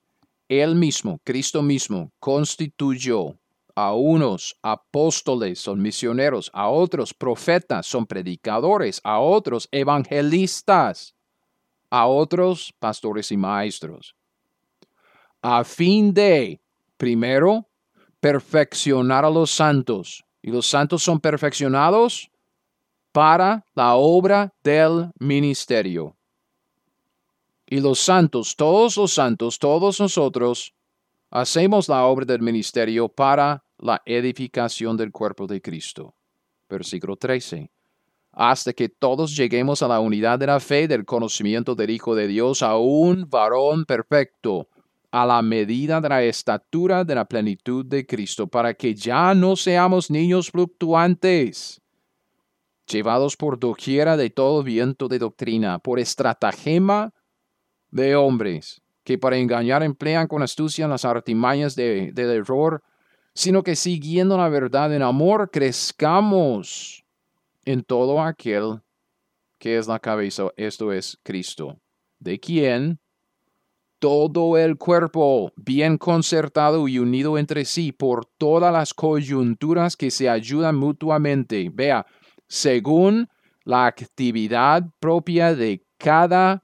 Él mismo, Cristo mismo, constituyó a unos apóstoles, son misioneros, a otros profetas, son predicadores, a otros evangelistas, a otros pastores y maestros, a fin de, primero, perfeccionar a los santos. Y los santos son perfeccionados para la obra del ministerio. Y los santos, todos los santos, todos nosotros, hacemos la obra del ministerio para la edificación del cuerpo de Cristo. Versículo 13. Hasta que todos lleguemos a la unidad de la fe del conocimiento del Hijo de Dios, a un varón perfecto, a la medida de la estatura de la plenitud de Cristo, para que ya no seamos niños fluctuantes, llevados por doquiera de todo viento de doctrina, por estratagema de hombres, que para engañar emplean con astucia las artimañas del error, sino que siguiendo la verdad en amor, crezcamos en todo aquel que es la cabeza, esto es Cristo, de quien todo el cuerpo, bien concertado y unido entre sí por todas las coyunturas que se ayudan mutuamente, vea, según la actividad propia de cada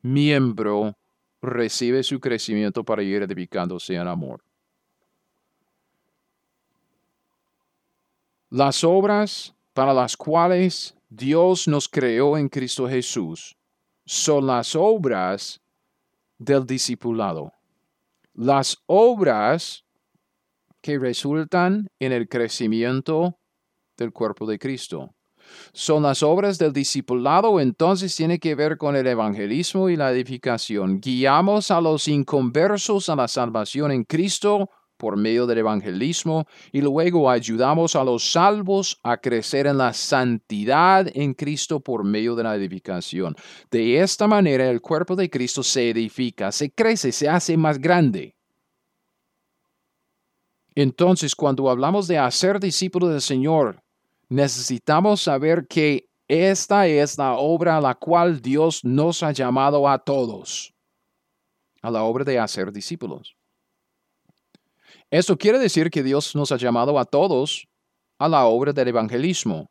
miembro, recibe su crecimiento para ir edificándose en amor. Las obras para las cuales Dios nos creó en Cristo Jesús son las obras del discipulado. Las obras que resultan en el crecimiento del cuerpo de Cristo. Son las obras del discipulado, entonces tiene que ver con el evangelismo y la edificación. Guiamos a los inconversos a la salvación en Cristo por medio del evangelismo y luego ayudamos a los salvos a crecer en la santidad en Cristo por medio de la edificación. De esta manera el cuerpo de Cristo se edifica, se crece, se hace más grande. Entonces, cuando hablamos de hacer discípulos del Señor, necesitamos saber que esta es la obra a la cual Dios nos ha llamado a todos, a la obra de hacer discípulos. Esto quiere decir que Dios nos ha llamado a todos a la obra del evangelismo.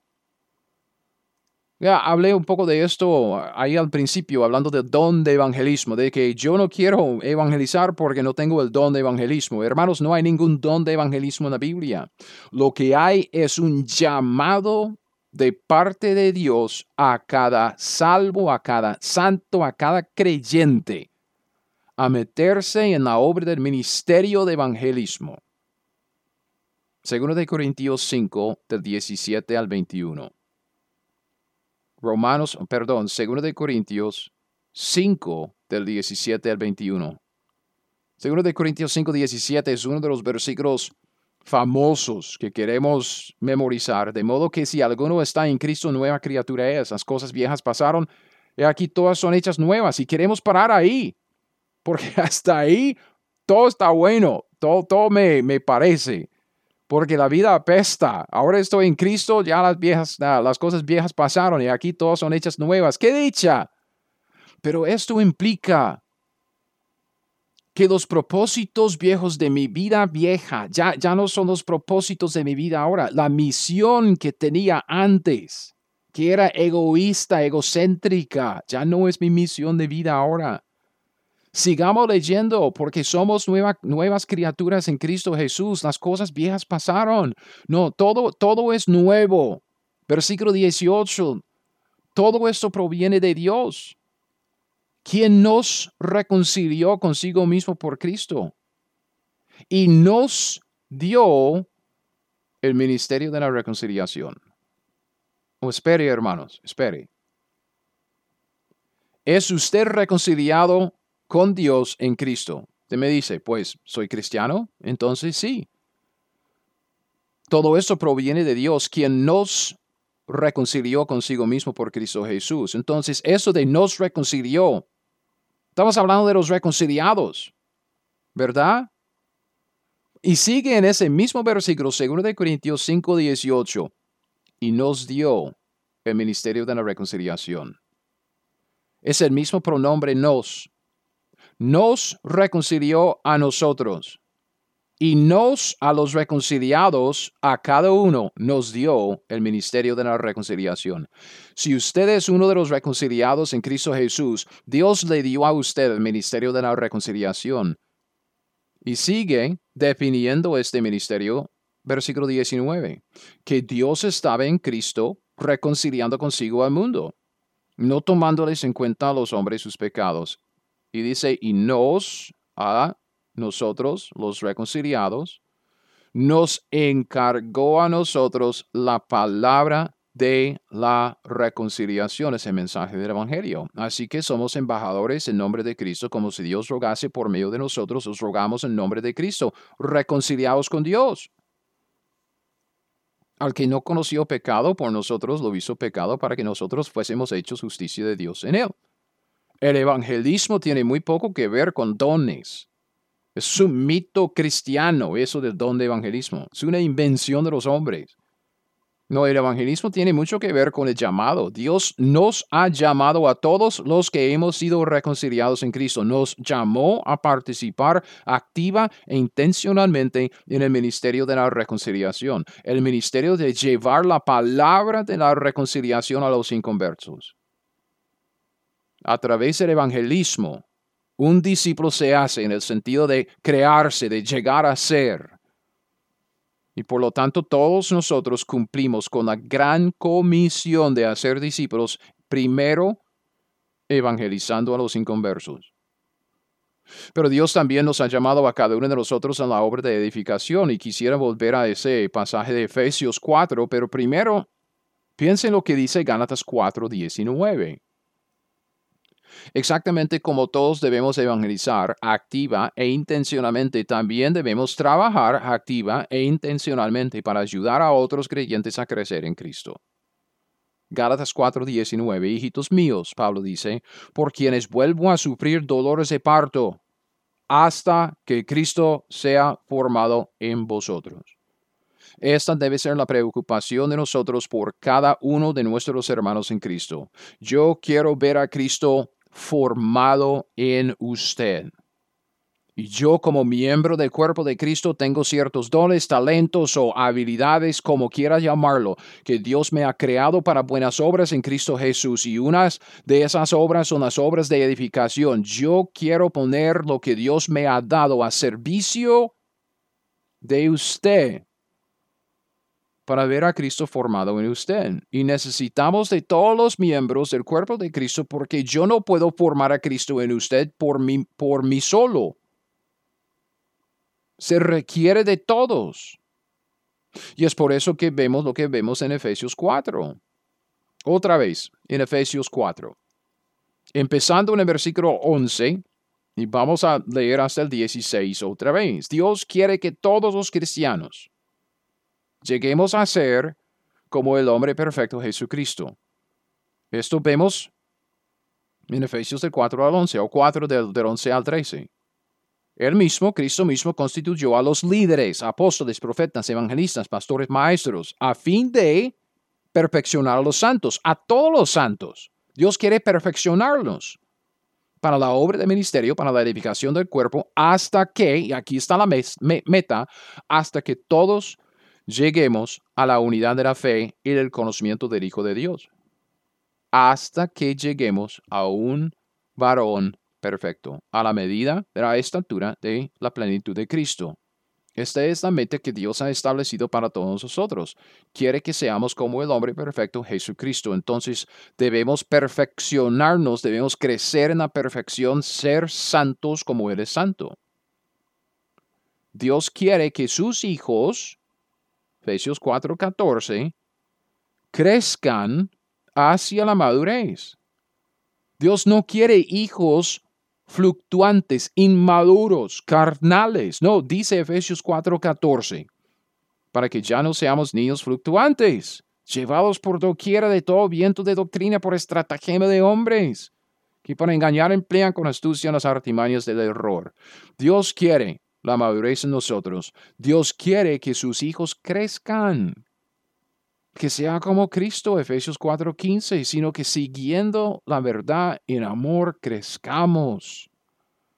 Ya hablé un poco de esto ahí al principio, hablando del don de evangelismo, de que yo no quiero evangelizar porque no tengo el don de evangelismo. Hermanos, no hay ningún don de evangelismo en la Biblia. Lo que hay es un llamado de parte de Dios a cada salvo, a cada santo, a cada creyente a meterse en la obra del ministerio de evangelismo. Segundo de Corintios 5, del 17 al 21. Romanos, perdón, segundo de Corintios 5, del 17 al 21. Segundo de Corintios 5, 17 es uno de los versículos famosos que queremos memorizar, de modo que si alguno está en Cristo, nueva criatura es. Las cosas viejas pasaron, y aquí todas son hechas nuevas y queremos parar ahí porque hasta ahí todo está bueno, todo, todo me, me parece, porque la vida apesta. Ahora estoy en Cristo, ya las, viejas, las cosas viejas pasaron y aquí todas son hechas nuevas. ¡Qué dicha! Pero esto implica que los propósitos viejos de mi vida vieja ya, ya no son los propósitos de mi vida ahora. La misión que tenía antes, que era egoísta, egocéntrica, ya no es mi misión de vida ahora. Sigamos leyendo porque somos nuevas criaturas en Cristo Jesús. Las cosas viejas pasaron. No, todo, todo es nuevo. Versículo 18. Todo esto proviene de Dios, quien nos reconcilió consigo mismo por Cristo y nos dio el ministerio de la reconciliación. Espere, hermanos, espere. ¿Es usted reconciliado con Dios en Cristo. Usted me dice, pues, ¿soy cristiano? Entonces sí. Todo esto proviene de Dios, quien nos reconcilió consigo mismo por Cristo Jesús. Entonces, eso de nos reconcilió Estamos hablando de los reconciliados, ¿verdad? Y sigue en ese mismo versículo, 2 de Corintios 5, 18, y nos dio el ministerio de la reconciliación. Es el mismo pronombre nos. Nos reconcilió a nosotros y nos a los reconciliados, a cada uno nos dio el ministerio de la reconciliación. Si usted es uno de los reconciliados en Cristo Jesús, Dios le dio a usted el ministerio de la reconciliación. Y sigue definiendo este ministerio, versículo 19, que Dios estaba en Cristo reconciliando consigo al mundo, no tomándoles en cuenta a los hombres sus pecados. Y dice, y nos a nosotros, los reconciliados, nos encargó a nosotros la palabra de la reconciliación, ese mensaje del Evangelio. Así que somos embajadores en nombre de Cristo, como si Dios rogase por medio de nosotros, os rogamos en nombre de Cristo, reconciliados con Dios. Al que no conoció pecado, por nosotros lo hizo pecado para que nosotros fuésemos hechos justicia de Dios en él. El evangelismo tiene muy poco que ver con dones. Es un mito cristiano eso del don de evangelismo. Es una invención de los hombres. No, el evangelismo tiene mucho que ver con el llamado. Dios nos ha llamado a todos los que hemos sido reconciliados en Cristo. Nos llamó a participar activa e intencionalmente en el ministerio de la reconciliación. El ministerio de llevar la palabra de la reconciliación a los inconversos. A través del evangelismo, un discípulo se hace en el sentido de crearse, de llegar a ser. Y por lo tanto todos nosotros cumplimos con la gran comisión de hacer discípulos, primero evangelizando a los inconversos. Pero Dios también nos ha llamado a cada uno de nosotros a la obra de edificación y quisiera volver a ese pasaje de Efesios 4, pero primero piensen lo que dice Gálatas 4, 19. Exactamente como todos debemos evangelizar activa e intencionalmente, también debemos trabajar activa e intencionalmente para ayudar a otros creyentes a crecer en Cristo. Gálatas 4:19, hijitos míos, Pablo dice, por quienes vuelvo a sufrir dolores de parto hasta que Cristo sea formado en vosotros. Esta debe ser la preocupación de nosotros por cada uno de nuestros hermanos en Cristo. Yo quiero ver a Cristo formado en usted. Y yo como miembro del cuerpo de Cristo tengo ciertos dones, talentos o habilidades, como quiera llamarlo, que Dios me ha creado para buenas obras en Cristo Jesús. Y unas de esas obras son las obras de edificación. Yo quiero poner lo que Dios me ha dado a servicio de usted para ver a Cristo formado en usted. Y necesitamos de todos los miembros del cuerpo de Cristo porque yo no puedo formar a Cristo en usted por mí, por mí solo. Se requiere de todos. Y es por eso que vemos lo que vemos en Efesios 4. Otra vez, en Efesios 4. Empezando en el versículo 11, y vamos a leer hasta el 16 otra vez. Dios quiere que todos los cristianos, lleguemos a ser como el hombre perfecto Jesucristo. Esto vemos en Efesios del 4 al 11 o 4 del, del 11 al 13. Él mismo, Cristo mismo, constituyó a los líderes, apóstoles, profetas, evangelistas, pastores, maestros, a fin de perfeccionar a los santos, a todos los santos. Dios quiere perfeccionarlos para la obra de ministerio, para la edificación del cuerpo, hasta que, y aquí está la meta, hasta que todos lleguemos a la unidad de la fe y del conocimiento del Hijo de Dios, hasta que lleguemos a un varón perfecto, a la medida de la estatura de la plenitud de Cristo. Esta es la meta que Dios ha establecido para todos nosotros. Quiere que seamos como el hombre perfecto Jesucristo. Entonces debemos perfeccionarnos, debemos crecer en la perfección, ser santos como Él es santo. Dios quiere que sus hijos Efesios 4:14, crezcan hacia la madurez. Dios no quiere hijos fluctuantes, inmaduros, carnales. No, dice Efesios 4:14, para que ya no seamos niños fluctuantes, llevados por doquiera de todo viento de doctrina por estratagema de hombres, que para engañar emplean con astucia las artimañas del error. Dios quiere la madurez en nosotros. Dios quiere que sus hijos crezcan, que sea como Cristo, Efesios 4:15, sino que siguiendo la verdad en amor crezcamos.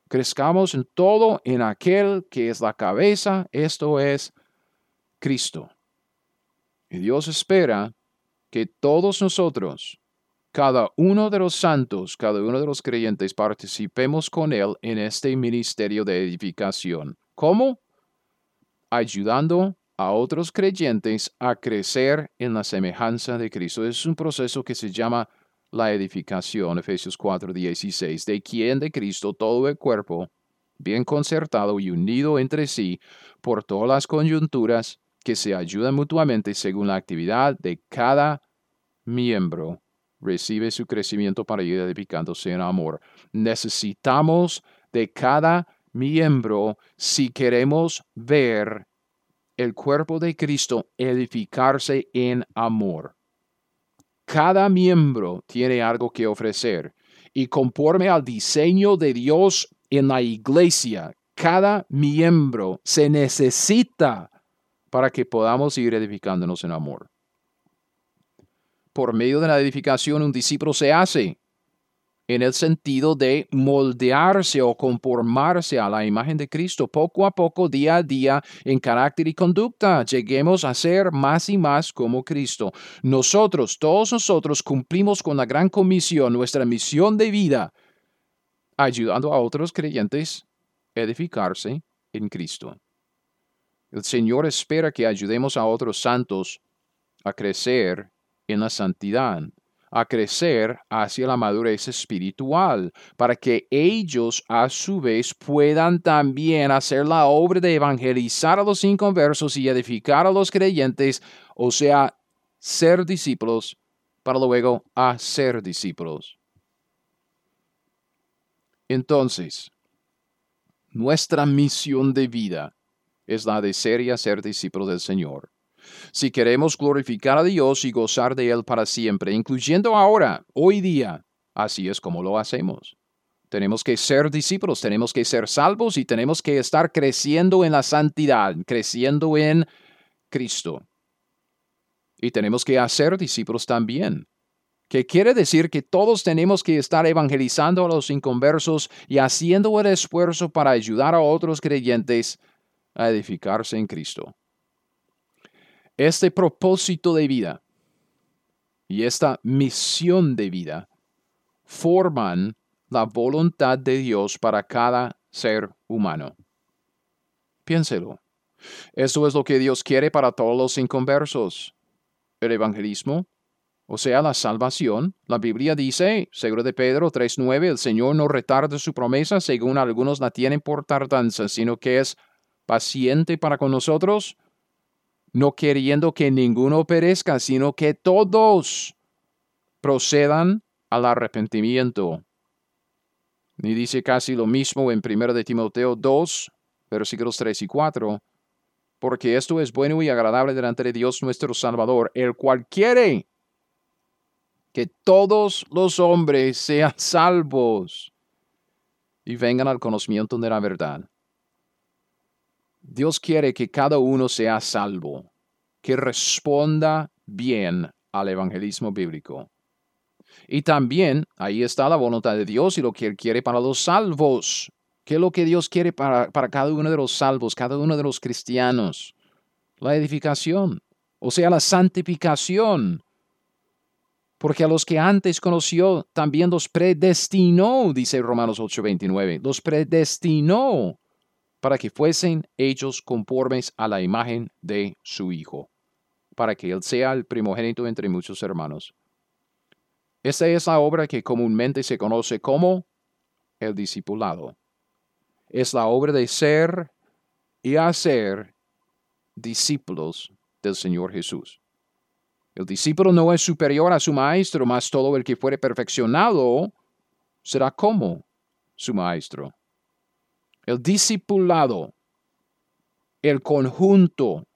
Crezcamos en todo en aquel que es la cabeza, esto es Cristo. Y Dios espera que todos nosotros, cada uno de los santos, cada uno de los creyentes, participemos con Él en este ministerio de edificación. ¿Cómo? Ayudando a otros creyentes a crecer en la semejanza de Cristo. Es un proceso que se llama la edificación, Efesios 4:16, de quien de Cristo todo el cuerpo, bien concertado y unido entre sí por todas las coyunturas que se ayudan mutuamente según la actividad de cada miembro, recibe su crecimiento para ir edificándose en amor. Necesitamos de cada miembro si queremos ver el cuerpo de Cristo edificarse en amor. Cada miembro tiene algo que ofrecer y conforme al diseño de Dios en la iglesia, cada miembro se necesita para que podamos ir edificándonos en amor. Por medio de la edificación un discípulo se hace en el sentido de moldearse o conformarse a la imagen de Cristo poco a poco, día a día, en carácter y conducta. Lleguemos a ser más y más como Cristo. Nosotros, todos nosotros, cumplimos con la gran comisión, nuestra misión de vida, ayudando a otros creyentes a edificarse en Cristo. El Señor espera que ayudemos a otros santos a crecer en la santidad a crecer hacia la madurez espiritual, para que ellos a su vez puedan también hacer la obra de evangelizar a los inconversos y edificar a los creyentes, o sea, ser discípulos para luego hacer discípulos. Entonces, nuestra misión de vida es la de ser y hacer discípulos del Señor si queremos glorificar a Dios y gozar de Él para siempre, incluyendo ahora, hoy día. Así es como lo hacemos. Tenemos que ser discípulos, tenemos que ser salvos y tenemos que estar creciendo en la santidad, creciendo en Cristo. Y tenemos que hacer discípulos también, que quiere decir que todos tenemos que estar evangelizando a los inconversos y haciendo el esfuerzo para ayudar a otros creyentes a edificarse en Cristo. Este propósito de vida y esta misión de vida forman la voluntad de Dios para cada ser humano. Piénselo. Eso es lo que Dios quiere para todos los inconversos. El evangelismo, o sea, la salvación. La Biblia dice, seguro de Pedro 3.9, el Señor no retarda su promesa, según algunos la tienen por tardanza, sino que es paciente para con nosotros, no queriendo que ninguno perezca, sino que todos procedan al arrepentimiento. Y dice casi lo mismo en 1 de Timoteo 2, versículos 3 y 4, porque esto es bueno y agradable delante de Dios nuestro Salvador, el cual quiere que todos los hombres sean salvos y vengan al conocimiento de la verdad. Dios quiere que cada uno sea salvo, que responda bien al evangelismo bíblico. Y también ahí está la voluntad de Dios y lo que Él quiere para los salvos. ¿Qué es lo que Dios quiere para, para cada uno de los salvos, cada uno de los cristianos? La edificación, o sea, la santificación. Porque a los que antes conoció, también los predestinó, dice Romanos 8:29. Los predestinó para que fuesen ellos conformes a la imagen de su Hijo, para que Él sea el primogénito entre muchos hermanos. Esta es la obra que comúnmente se conoce como el discipulado. Es la obra de ser y hacer discípulos del Señor Jesús. El discípulo no es superior a su maestro, mas todo el que fuere perfeccionado será como su maestro el discipulado, el conjunto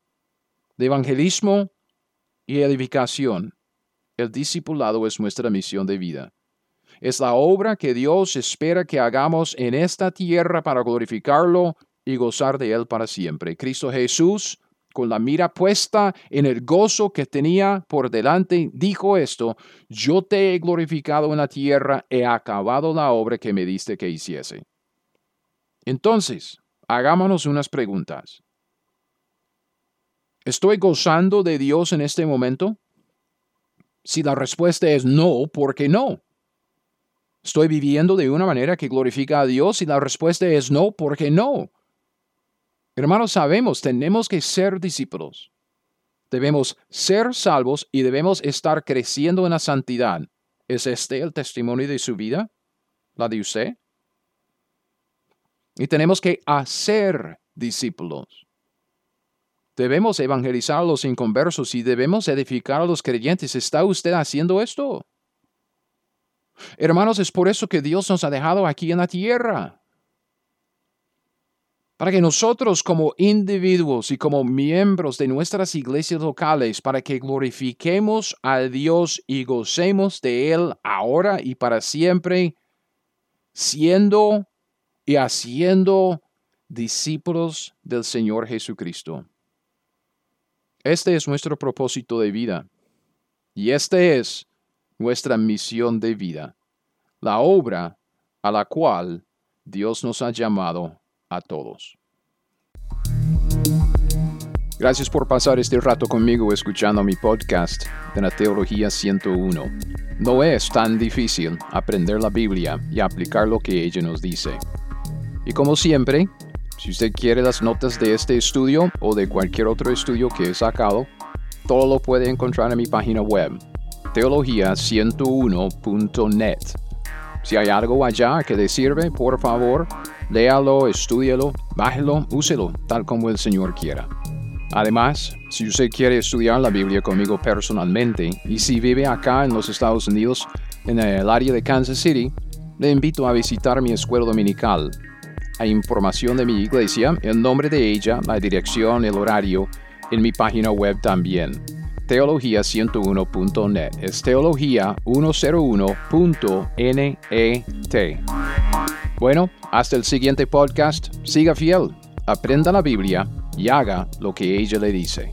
de evangelismo y edificación. El discipulado es nuestra misión de vida. es la obra que Dios espera que hagamos en esta tierra para glorificarlo y gozar de Él para siempre. Cristo Jesús, con la mira puesta en el gozo que tenía por delante, dijo esto, yo te he glorificado en la tierra, he acabado la obra que me diste que hiciese. Entonces, hagámonos unas preguntas. ¿Estoy gozando de Dios en este momento? Si la respuesta es no, ¿por qué no? ¿Estoy viviendo de una manera que glorifica a Dios? Si la respuesta es no, ¿por qué no? Hermanos, sabemos, tenemos que ser discípulos. Debemos ser salvos y debemos estar creciendo en la santidad. ¿Es este el testimonio de su vida? ¿La de usted? Y tenemos que hacer discípulos. Debemos evangelizar a los inconversos y debemos edificar a los creyentes. ¿Está usted haciendo esto? Hermanos, es por eso que Dios nos ha dejado aquí en la tierra. Para que nosotros como individuos y como miembros de nuestras iglesias locales, para que glorifiquemos a Dios y gocemos de Él ahora y para siempre, siendo y haciendo discípulos del Señor Jesucristo. Este es nuestro propósito de vida. Y este es nuestra misión de vida, la obra a la cual Dios nos ha llamado a todos. Gracias por pasar este rato conmigo escuchando mi podcast de la Teología 101. No es tan difícil aprender la Biblia y aplicar lo que ella nos dice. Y como siempre, si usted quiere las notas de este estudio o de cualquier otro estudio que he sacado, todo lo puede encontrar en mi página web, teología101.net. Si hay algo allá que le sirve, por favor, léalo, estúdielo, bájelo, úselo, tal como el Señor quiera. Además, si usted quiere estudiar la Biblia conmigo personalmente y si vive acá en los Estados Unidos, en el área de Kansas City, le invito a visitar mi escuela dominical hay información de mi iglesia, el nombre de ella, la dirección, el horario, en mi página web también. Teología101.net. Es teología101.net. Bueno, hasta el siguiente podcast. Siga fiel, aprenda la Biblia y haga lo que ella le dice.